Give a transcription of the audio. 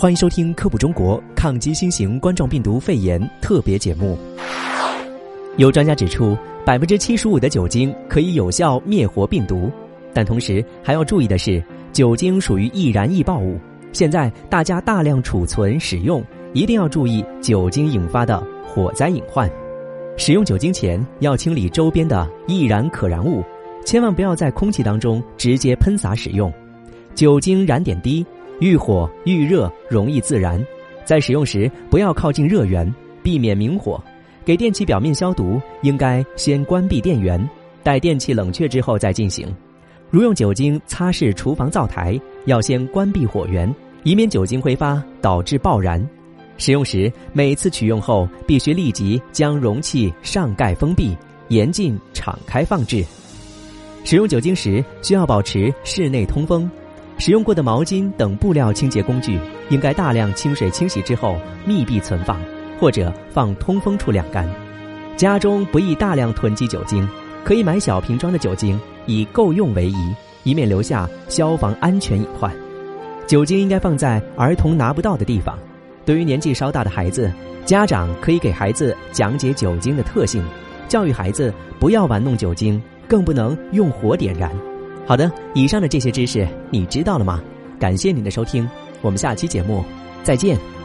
欢迎收听《科普中国抗击新型冠状病毒肺炎特别节目》。有专家指出，百分之七十五的酒精可以有效灭活病毒，但同时还要注意的是，酒精属于易燃易爆物。现在大家大量储存使用，一定要注意酒精引发的火灾隐患。使用酒精前要清理周边的易燃可燃物，千万不要在空气当中直接喷洒使用。酒精燃点低。遇火遇热容易自燃，在使用时不要靠近热源，避免明火。给电器表面消毒，应该先关闭电源，待电器冷却之后再进行。如用酒精擦拭厨房灶台，要先关闭火源，以免酒精挥发导致爆燃。使用时，每次取用后必须立即将容器上盖封闭，严禁敞开放置。使用酒精时需要保持室内通风。使用过的毛巾等布料清洁工具，应该大量清水清洗之后密闭存放，或者放通风处晾干。家中不宜大量囤积酒精，可以买小瓶装的酒精，以够用为宜，以免留下消防安全隐患。酒精应该放在儿童拿不到的地方。对于年纪稍大的孩子，家长可以给孩子讲解酒精的特性，教育孩子不要玩弄酒精，更不能用火点燃。好的，以上的这些知识你知道了吗？感谢您的收听，我们下期节目再见。